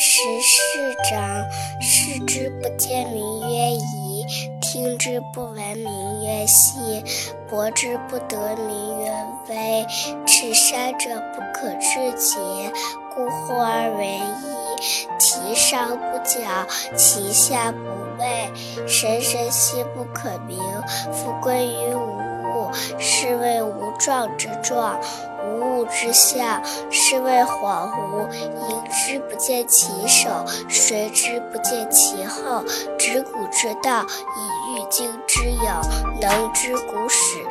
十四章，视之不见，名曰夷；听之不闻，名曰希；博之不得，名曰微。持山者不可致诘，故后而为夷。其上不矫，其下不昧，神神兮不可名。复归于无物，是谓无状之状；无物之象，是谓恍惚。迎之见其首，谁知不见其后。执古之道，以御今之有，能知古始，